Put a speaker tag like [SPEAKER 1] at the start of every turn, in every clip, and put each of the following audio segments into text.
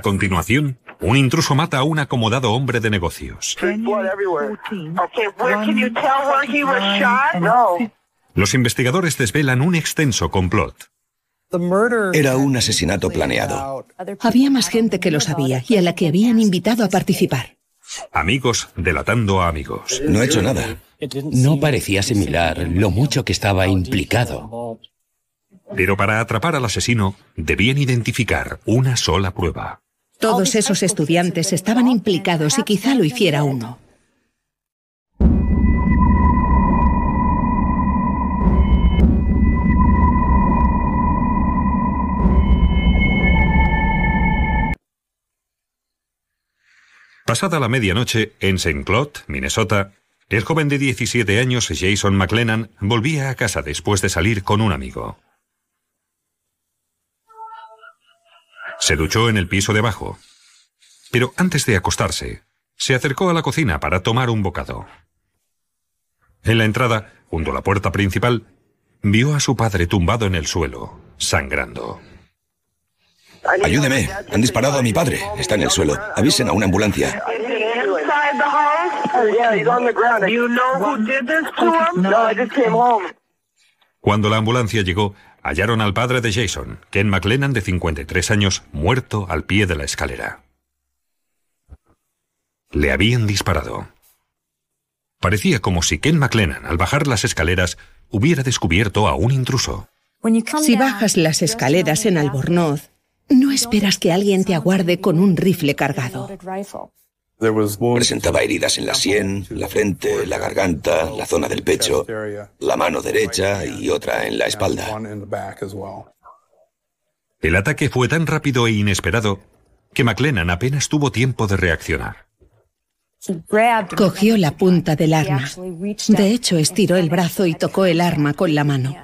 [SPEAKER 1] A continuación, un intruso mata a un acomodado hombre de negocios. Los investigadores desvelan un extenso complot.
[SPEAKER 2] Era un asesinato planeado.
[SPEAKER 3] Había más gente que lo sabía y a la que habían invitado a participar.
[SPEAKER 1] Amigos delatando a amigos.
[SPEAKER 2] No he hecho nada.
[SPEAKER 4] No parecía similar lo mucho que estaba implicado.
[SPEAKER 1] Pero para atrapar al asesino debían identificar una sola prueba.
[SPEAKER 3] Todos esos estudiantes estaban implicados y quizá lo hiciera uno.
[SPEAKER 1] Pasada la medianoche, en St. Claude, Minnesota, el joven de 17 años, Jason McLennan, volvía a casa después de salir con un amigo. Se duchó en el piso de abajo. Pero antes de acostarse, se acercó a la cocina para tomar un bocado. En la entrada, junto a la puerta principal, vio a su padre tumbado en el suelo, sangrando.
[SPEAKER 2] Ayúdeme, han disparado a mi padre. Está en el suelo. Avisen a una ambulancia.
[SPEAKER 1] Cuando la ambulancia llegó, hallaron al padre de Jason, Ken McLennan, de 53 años, muerto al pie de la escalera. Le habían disparado. Parecía como si Ken McLennan, al bajar las escaleras, hubiera descubierto a un intruso.
[SPEAKER 3] Si bajas las escaleras en Albornoz, no esperas que alguien te aguarde con un rifle cargado.
[SPEAKER 2] Presentaba heridas en la sien, la frente, la garganta, la zona del pecho, la mano derecha y otra en la espalda.
[SPEAKER 1] El ataque fue tan rápido e inesperado que McLennan apenas tuvo tiempo de reaccionar.
[SPEAKER 3] Cogió la punta del arma. De hecho, estiró el brazo y tocó el arma con la mano.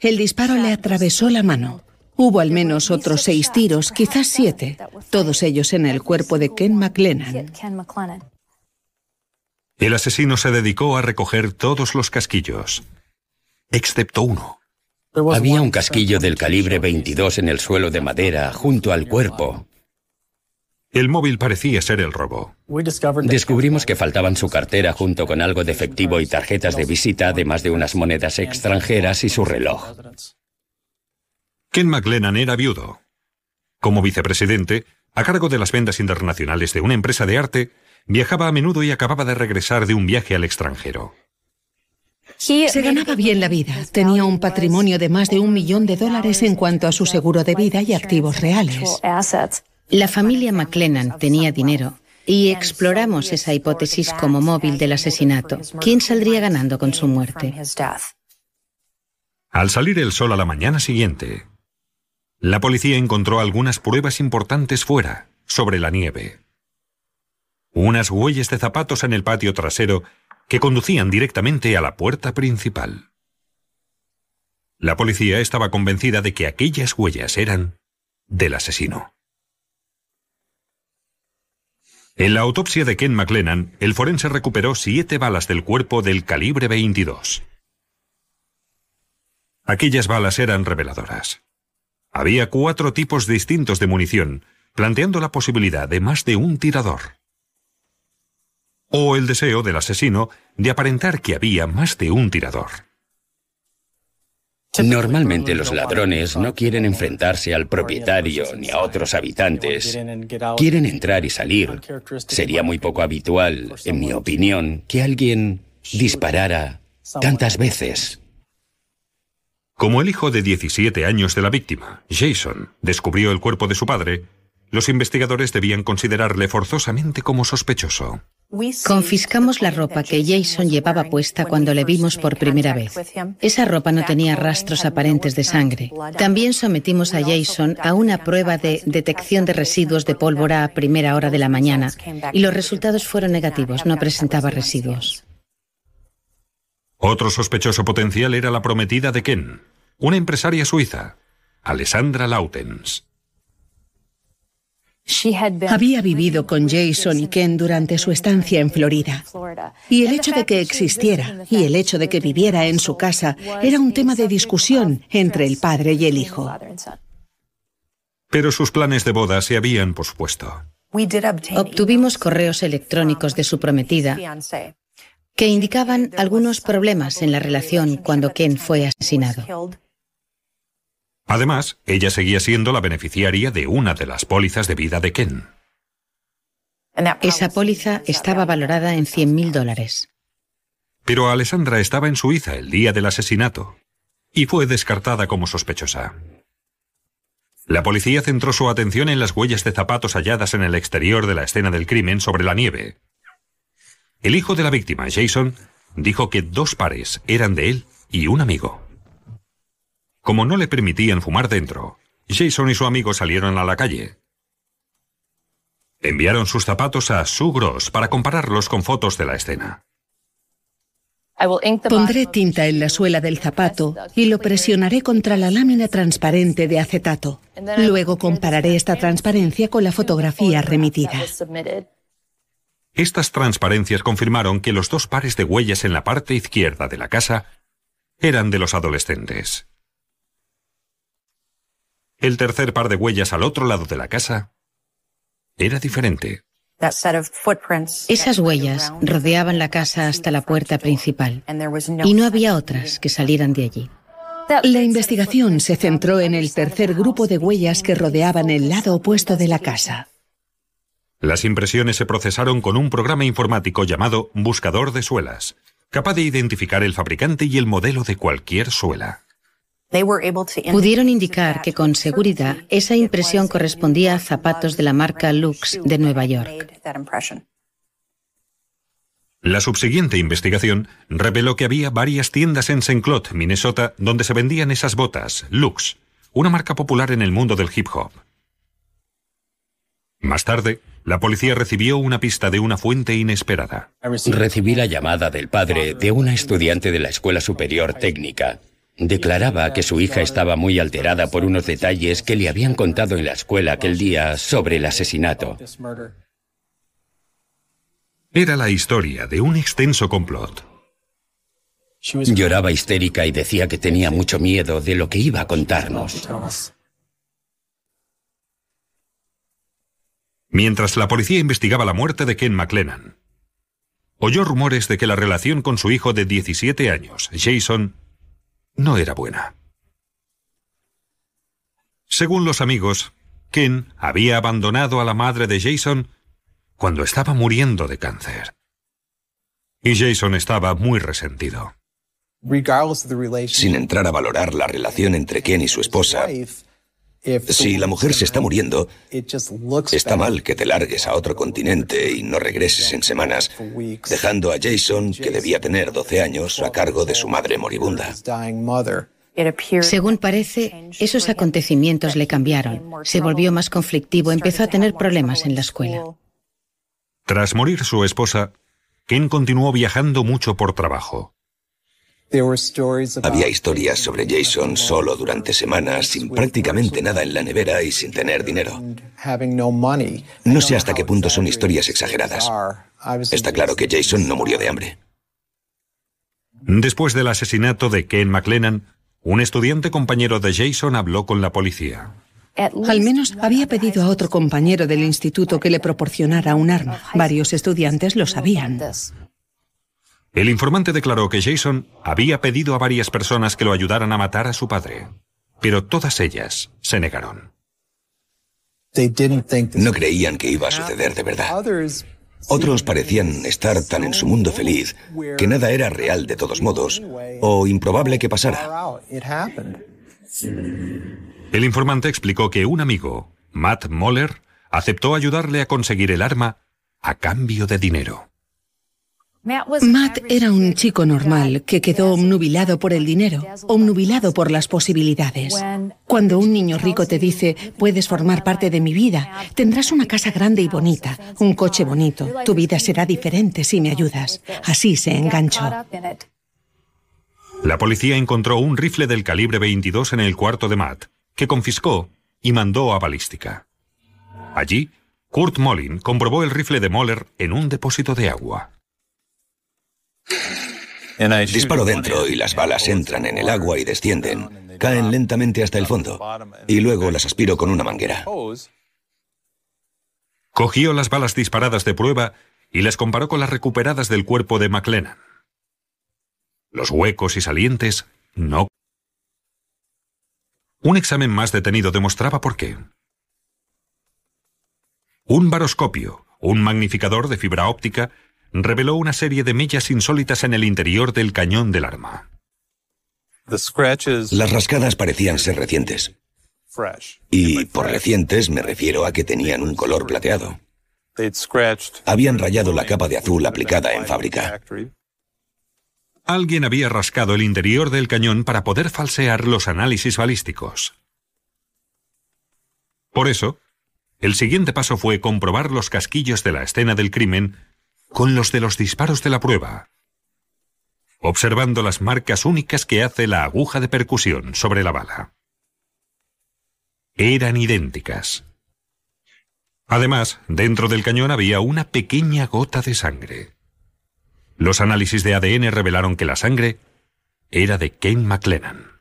[SPEAKER 3] El disparo le atravesó la mano. Hubo al menos otros seis tiros, quizás siete, todos ellos en el cuerpo de Ken McLennan.
[SPEAKER 1] El asesino se dedicó a recoger todos los casquillos, excepto uno.
[SPEAKER 4] Había un casquillo del calibre 22 en el suelo de madera junto al cuerpo.
[SPEAKER 1] El móvil parecía ser el robo.
[SPEAKER 4] Descubrimos que faltaban su cartera junto con algo de efectivo y tarjetas de visita, además de unas monedas extranjeras y su reloj.
[SPEAKER 1] Ken McLennan era viudo. Como vicepresidente, a cargo de las ventas internacionales de una empresa de arte, viajaba a menudo y acababa de regresar de un viaje al extranjero.
[SPEAKER 3] Se ganaba bien la vida. Tenía un patrimonio de más de un millón de dólares en cuanto a su seguro de vida y activos reales.
[SPEAKER 5] La familia McLennan tenía dinero y exploramos esa hipótesis como móvil del asesinato. ¿Quién saldría ganando con su muerte?
[SPEAKER 1] Al salir el sol a la mañana siguiente, la policía encontró algunas pruebas importantes fuera, sobre la nieve. Unas huellas de zapatos en el patio trasero que conducían directamente a la puerta principal. La policía estaba convencida de que aquellas huellas eran del asesino. En la autopsia de Ken McLennan, el forense recuperó siete balas del cuerpo del calibre 22. Aquellas balas eran reveladoras. Había cuatro tipos distintos de munición, planteando la posibilidad de más de un tirador. O el deseo del asesino de aparentar que había más de un tirador.
[SPEAKER 4] Normalmente los ladrones no quieren enfrentarse al propietario ni a otros habitantes. Quieren entrar y salir. Sería muy poco habitual, en mi opinión, que alguien disparara tantas veces.
[SPEAKER 1] Como el hijo de 17 años de la víctima, Jason, descubrió el cuerpo de su padre, los investigadores debían considerarle forzosamente como sospechoso.
[SPEAKER 5] Confiscamos la ropa que Jason llevaba puesta cuando le vimos por primera vez. Esa ropa no tenía rastros aparentes de sangre. También sometimos a Jason a una prueba de detección de residuos de pólvora a primera hora de la mañana y los resultados fueron negativos, no presentaba residuos.
[SPEAKER 1] Otro sospechoso potencial era la prometida de Ken, una empresaria suiza, Alessandra Lautens.
[SPEAKER 3] Había vivido con Jason y Ken durante su estancia en Florida. Y el hecho de que existiera y el hecho de que viviera en su casa era un tema de discusión entre el padre y el hijo.
[SPEAKER 1] Pero sus planes de boda se habían pospuesto.
[SPEAKER 5] Obtuvimos correos electrónicos de su prometida que indicaban algunos problemas en la relación cuando Ken fue asesinado.
[SPEAKER 1] Además, ella seguía siendo la beneficiaria de una de las pólizas de vida de Ken.
[SPEAKER 5] Esa póliza estaba valorada en 100.000 dólares.
[SPEAKER 1] Pero Alessandra estaba en Suiza el día del asesinato y fue descartada como sospechosa. La policía centró su atención en las huellas de zapatos halladas en el exterior de la escena del crimen sobre la nieve. El hijo de la víctima, Jason, dijo que dos pares eran de él y un amigo. Como no le permitían fumar dentro, Jason y su amigo salieron a la calle. Enviaron sus zapatos a Sue Gross para compararlos con fotos de la escena.
[SPEAKER 3] Pondré tinta en la suela del zapato y lo presionaré contra la lámina transparente de acetato. Luego compararé esta transparencia con la fotografía remitida.
[SPEAKER 1] Estas transparencias confirmaron que los dos pares de huellas en la parte izquierda de la casa eran de los adolescentes. El tercer par de huellas al otro lado de la casa era diferente.
[SPEAKER 5] Esas huellas rodeaban la casa hasta la puerta principal y no había otras que salieran de allí.
[SPEAKER 3] La investigación se centró en el tercer grupo de huellas que rodeaban el lado opuesto de la casa.
[SPEAKER 1] Las impresiones se procesaron con un programa informático llamado Buscador de Suelas, capaz de identificar el fabricante y el modelo de cualquier suela.
[SPEAKER 5] Pudieron indicar que con seguridad esa impresión correspondía a zapatos de la marca Lux de Nueva York.
[SPEAKER 1] La subsiguiente investigación reveló que había varias tiendas en St. Claude, Minnesota, donde se vendían esas botas, Lux, una marca popular en el mundo del hip hop. Más tarde, la policía recibió una pista de una fuente inesperada.
[SPEAKER 4] Recibí la llamada del padre de una estudiante de la Escuela Superior Técnica Declaraba que su hija estaba muy alterada por unos detalles que le habían contado en la escuela aquel día sobre el asesinato.
[SPEAKER 1] Era la historia de un extenso complot.
[SPEAKER 4] Lloraba histérica y decía que tenía mucho miedo de lo que iba a contarnos.
[SPEAKER 1] Mientras la policía investigaba la muerte de Ken McLennan, oyó rumores de que la relación con su hijo de 17 años, Jason, no era buena. Según los amigos, Ken había abandonado a la madre de Jason cuando estaba muriendo de cáncer. Y Jason estaba muy resentido.
[SPEAKER 2] Sin entrar a valorar la relación entre Ken y su esposa, si la mujer se está muriendo, está mal que te largues a otro continente y no regreses en semanas, dejando a Jason, que debía tener 12 años, a cargo de su madre moribunda.
[SPEAKER 5] Según parece, esos acontecimientos le cambiaron. Se volvió más conflictivo, empezó a tener problemas en la escuela.
[SPEAKER 1] Tras morir su esposa, Ken continuó viajando mucho por trabajo.
[SPEAKER 2] Había historias sobre Jason solo durante semanas, sin prácticamente nada en la nevera y sin tener dinero. No sé hasta qué punto son historias exageradas. Está claro que Jason no murió de hambre.
[SPEAKER 1] Después del asesinato de Ken McLennan, un estudiante compañero de Jason habló con la policía.
[SPEAKER 3] Al menos había pedido a otro compañero del instituto que le proporcionara un arma. Varios estudiantes lo sabían.
[SPEAKER 1] El informante declaró que Jason había pedido a varias personas que lo ayudaran a matar a su padre, pero todas ellas se negaron.
[SPEAKER 2] No creían que iba a suceder de verdad. Otros parecían estar tan en su mundo feliz que nada era real de todos modos, o improbable que pasara.
[SPEAKER 1] El informante explicó que un amigo, Matt Moller, aceptó ayudarle a conseguir el arma a cambio de dinero.
[SPEAKER 3] Matt era un chico normal que quedó omnubilado por el dinero, omnubilado por las posibilidades. Cuando un niño rico te dice, puedes formar parte de mi vida, tendrás una casa grande y bonita, un coche bonito, tu vida será diferente si me ayudas. Así se enganchó.
[SPEAKER 1] La policía encontró un rifle del calibre 22 en el cuarto de Matt, que confiscó y mandó a balística. Allí, Kurt Molin comprobó el rifle de Moller en un depósito de agua.
[SPEAKER 2] Disparo dentro y las balas entran en el agua y descienden, caen lentamente hasta el fondo, y luego las aspiro con una manguera.
[SPEAKER 1] Cogió las balas disparadas de prueba y las comparó con las recuperadas del cuerpo de McLennan. Los huecos y salientes no. Un examen más detenido demostraba por qué. Un baroscopio, un magnificador de fibra óptica, reveló una serie de mellas insólitas en el interior del cañón del arma.
[SPEAKER 2] Las rascadas parecían ser recientes. Y por recientes me refiero a que tenían un color plateado. Habían rayado la capa de azul aplicada en fábrica.
[SPEAKER 1] Alguien había rascado el interior del cañón para poder falsear los análisis balísticos. Por eso, el siguiente paso fue comprobar los casquillos de la escena del crimen con los de los disparos de la prueba, observando las marcas únicas que hace la aguja de percusión sobre la bala. Eran idénticas. Además, dentro del cañón había una pequeña gota de sangre. Los análisis de ADN revelaron que la sangre era de Ken McLennan.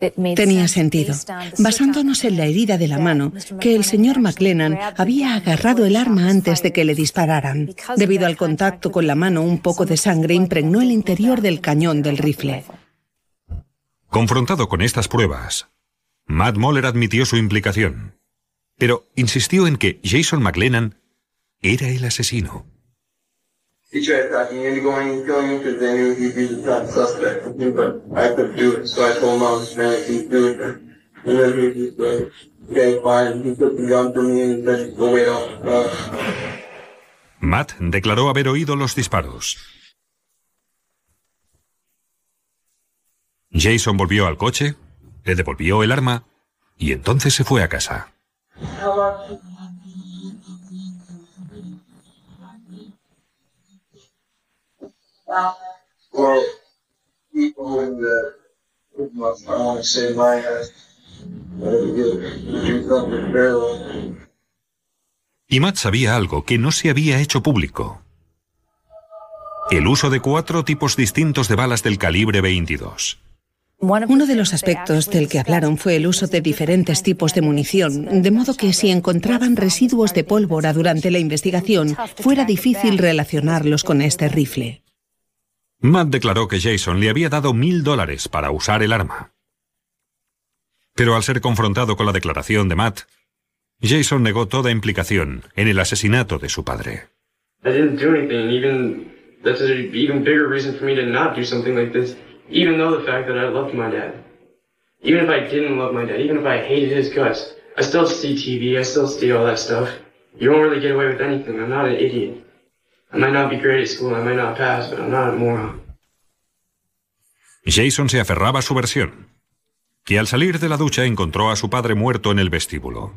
[SPEAKER 3] Tenía sentido, basándonos en la herida de la mano, que el señor McLennan había agarrado el arma antes de que le dispararan. Debido al contacto con la mano, un poco de sangre impregnó el interior del cañón del rifle.
[SPEAKER 1] Confrontado con estas pruebas, Matt Moller admitió su implicación, pero insistió en que Jason McLennan era el asesino. He tried talking me into going and killing him because they knew he'd be the top suspect. But I couldn't do it, so I told him I was man, keep doing it. And then he just like, okay, fine. He took the gun from me and said, go wait out. Uh, Matt declaró haber oído los disparos. Jason volvió al coche, le devolvió el arma y entonces se fue a casa. Y Matt sabía algo que no se había hecho público. El uso de cuatro tipos distintos de balas del calibre 22.
[SPEAKER 3] Uno de los aspectos del que hablaron fue el uso de diferentes tipos de munición, de modo que si encontraban residuos de pólvora durante la investigación, fuera difícil relacionarlos con este rifle.
[SPEAKER 1] Matt declaró que Jason le había dado mil dólares para usar el arma. Pero al ser confrontado con la declaración de Matt, Jason negó toda implicación en el asesinato de su padre. Even though the fact that I loved my dad. Even if I didn't love my dad, even if I hated his guts, I still see TV, I still see all that stuff. You won't really get away with anything. I'm not an idiot. Jason se aferraba a su versión, que al salir de la ducha encontró a su padre muerto en el vestíbulo.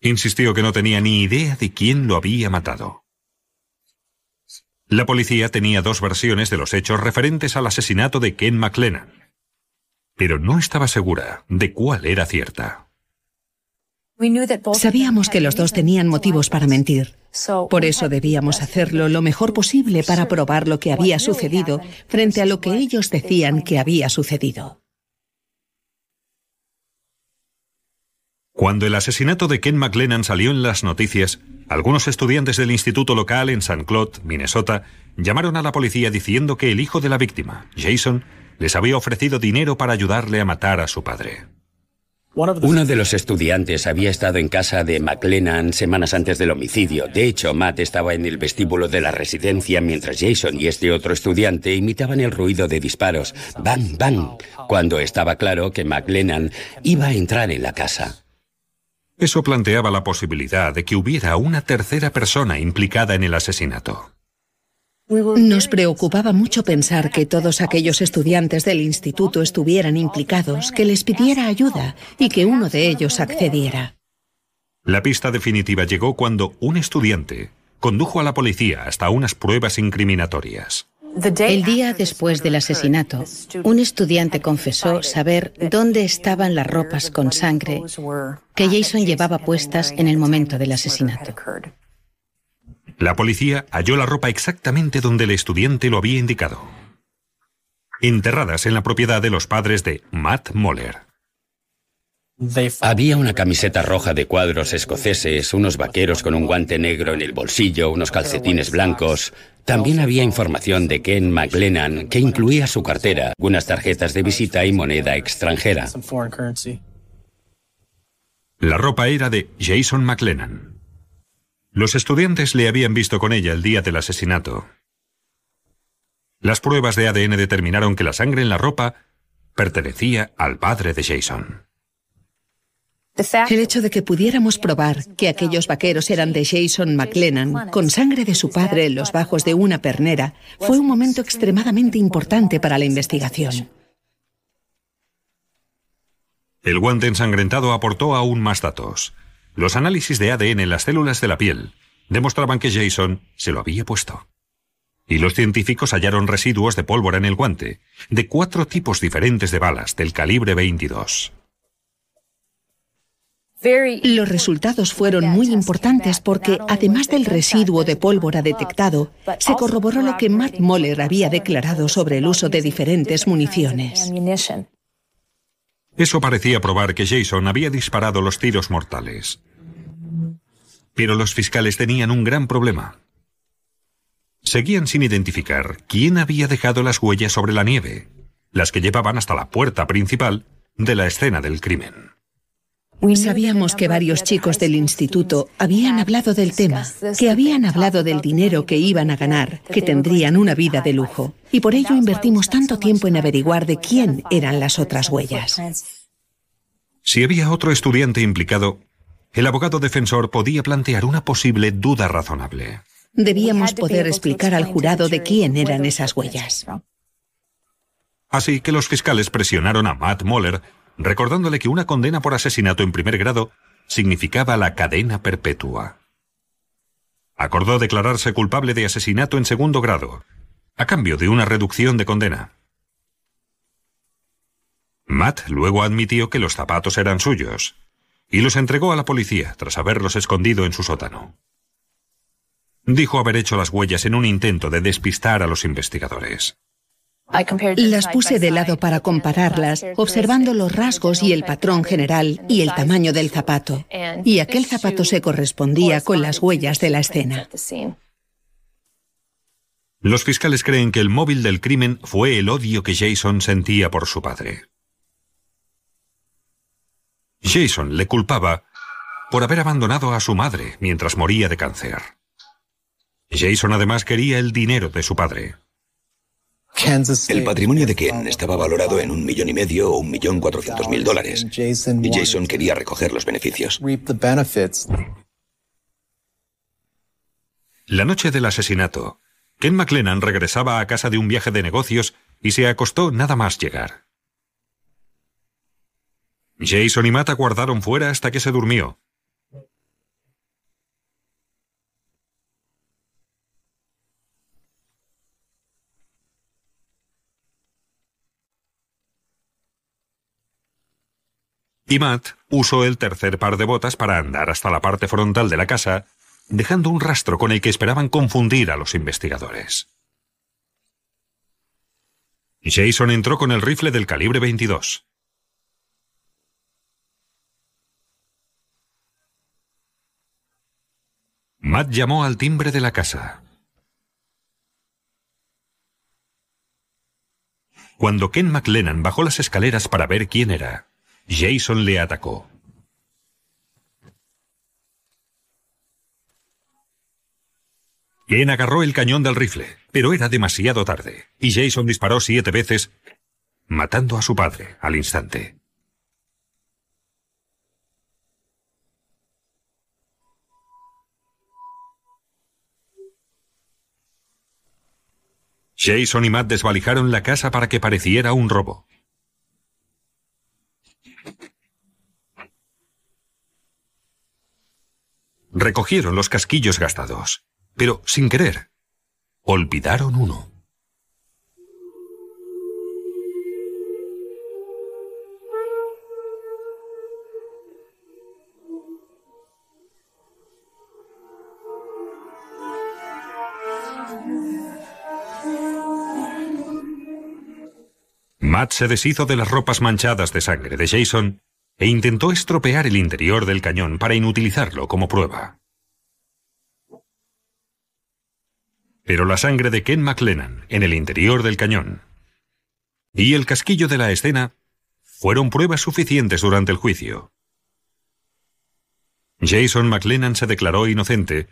[SPEAKER 1] Insistió que no tenía ni idea de quién lo había matado. La policía tenía dos versiones de los hechos referentes al asesinato de Ken McLennan, pero no estaba segura de cuál era cierta.
[SPEAKER 3] Sabíamos que los dos tenían motivos para mentir. Por eso debíamos hacerlo lo mejor posible para probar lo que había sucedido frente a lo que ellos decían que había sucedido.
[SPEAKER 1] Cuando el asesinato de Ken McLennan salió en las noticias, algunos estudiantes del instituto local en St. Claude, Minnesota, llamaron a la policía diciendo que el hijo de la víctima, Jason, les había ofrecido dinero para ayudarle a matar a su padre.
[SPEAKER 4] Uno de los estudiantes había estado en casa de McLennan semanas antes del homicidio. De hecho, Matt estaba en el vestíbulo de la residencia mientras Jason y este otro estudiante imitaban el ruido de disparos, bang, bang, cuando estaba claro que McLennan iba a entrar en la casa.
[SPEAKER 1] Eso planteaba la posibilidad de que hubiera una tercera persona implicada en el asesinato.
[SPEAKER 3] Nos preocupaba mucho pensar que todos aquellos estudiantes del instituto estuvieran implicados, que les pidiera ayuda y que uno de ellos accediera.
[SPEAKER 1] La pista definitiva llegó cuando un estudiante condujo a la policía hasta unas pruebas incriminatorias.
[SPEAKER 5] El día después del asesinato, un estudiante confesó saber dónde estaban las ropas con sangre que Jason llevaba puestas en el momento del asesinato.
[SPEAKER 1] La policía halló la ropa exactamente donde el estudiante lo había indicado. Enterradas en la propiedad de los padres de Matt Moller.
[SPEAKER 4] Había una camiseta roja de cuadros escoceses, unos vaqueros con un guante negro en el bolsillo, unos calcetines blancos. También había información de Ken McLennan, que incluía su cartera, unas tarjetas de visita y moneda extranjera.
[SPEAKER 1] La ropa era de Jason McLennan. Los estudiantes le habían visto con ella el día del asesinato. Las pruebas de ADN determinaron que la sangre en la ropa pertenecía al padre de Jason.
[SPEAKER 3] El hecho de que pudiéramos probar que aquellos vaqueros eran de Jason McLennan, con sangre de su padre en los bajos de una pernera, fue un momento extremadamente importante para la investigación.
[SPEAKER 1] El guante ensangrentado aportó aún más datos. Los análisis de ADN en las células de la piel demostraban que Jason se lo había puesto. Y los científicos hallaron residuos de pólvora en el guante, de cuatro tipos diferentes de balas del calibre 22.
[SPEAKER 3] Los resultados fueron muy importantes porque, además del residuo de pólvora detectado, se corroboró lo que Matt Moller había declarado sobre el uso de diferentes municiones.
[SPEAKER 1] Eso parecía probar que Jason había disparado los tiros mortales. Pero los fiscales tenían un gran problema. Seguían sin identificar quién había dejado las huellas sobre la nieve, las que llevaban hasta la puerta principal de la escena del crimen.
[SPEAKER 3] Sabíamos que varios chicos del instituto habían hablado del tema, que habían hablado del dinero que iban a ganar, que tendrían una vida de lujo. Y por ello invertimos tanto tiempo en averiguar de quién eran las otras huellas.
[SPEAKER 1] Si había otro estudiante implicado, el abogado defensor podía plantear una posible duda razonable.
[SPEAKER 3] Debíamos poder explicar al jurado de quién eran esas huellas.
[SPEAKER 1] Así que los fiscales presionaron a Matt Moller recordándole que una condena por asesinato en primer grado significaba la cadena perpetua. Acordó declararse culpable de asesinato en segundo grado, a cambio de una reducción de condena. Matt luego admitió que los zapatos eran suyos, y los entregó a la policía tras haberlos escondido en su sótano. Dijo haber hecho las huellas en un intento de despistar a los investigadores.
[SPEAKER 3] Las puse de lado para compararlas, observando los rasgos y el patrón general y el tamaño del zapato. Y aquel zapato se correspondía con las huellas de la escena.
[SPEAKER 1] Los fiscales creen que el móvil del crimen fue el odio que Jason sentía por su padre. Jason le culpaba por haber abandonado a su madre mientras moría de cáncer. Jason además quería el dinero de su padre.
[SPEAKER 2] El patrimonio de Ken estaba valorado en un millón y medio o un millón cuatrocientos mil dólares. Y Jason quería recoger los beneficios.
[SPEAKER 1] La noche del asesinato, Ken McLennan regresaba a casa de un viaje de negocios y se acostó nada más llegar. Jason y Matt aguardaron fuera hasta que se durmió. Y Matt usó el tercer par de botas para andar hasta la parte frontal de la casa, dejando un rastro con el que esperaban confundir a los investigadores. Jason entró con el rifle del calibre 22. Matt llamó al timbre de la casa. Cuando Ken McLennan bajó las escaleras para ver quién era, Jason le atacó. Ken agarró el cañón del rifle, pero era demasiado tarde, y Jason disparó siete veces, matando a su padre al instante. Jason y Matt desvalijaron la casa para que pareciera un robo. Recogieron los casquillos gastados, pero sin querer, olvidaron uno. Matt se deshizo de las ropas manchadas de sangre de Jason e intentó estropear el interior del cañón para inutilizarlo como prueba. Pero la sangre de Ken McLennan en el interior del cañón y el casquillo de la escena fueron pruebas suficientes durante el juicio. Jason McLennan se declaró inocente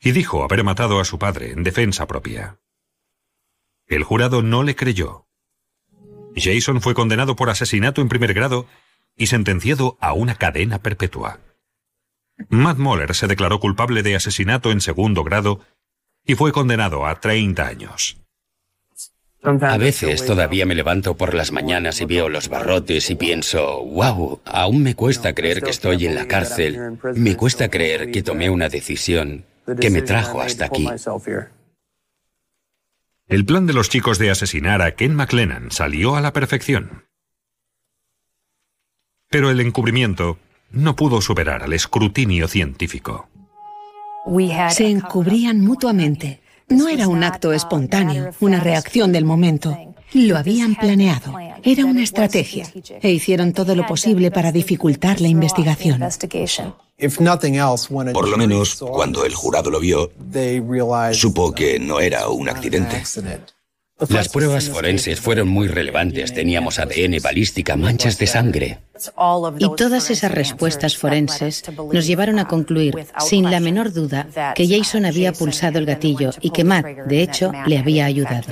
[SPEAKER 1] y dijo haber matado a su padre en defensa propia. El jurado no le creyó. Jason fue condenado por asesinato en primer grado y sentenciado a una cadena perpetua. Matt Moller se declaró culpable de asesinato en segundo grado y fue condenado a 30 años.
[SPEAKER 4] A veces todavía me levanto por las mañanas y veo los barrotes y pienso, wow, aún me cuesta creer que estoy en la cárcel, me cuesta creer que tomé una decisión que me trajo hasta aquí.
[SPEAKER 1] El plan de los chicos de asesinar a Ken McLennan salió a la perfección. Pero el encubrimiento no pudo superar al escrutinio científico.
[SPEAKER 3] Se encubrían mutuamente. No era un acto espontáneo, una reacción del momento. Lo habían planeado. Era una estrategia. E hicieron todo lo posible para dificultar la investigación.
[SPEAKER 2] Por lo menos, cuando el jurado lo vio, supo que no era un accidente.
[SPEAKER 4] Las pruebas forenses fueron muy relevantes. Teníamos ADN, balística, manchas de sangre.
[SPEAKER 5] Y todas esas respuestas forenses nos llevaron a concluir, sin la menor duda, que Jason había pulsado el gatillo y que Matt, de hecho, le había ayudado.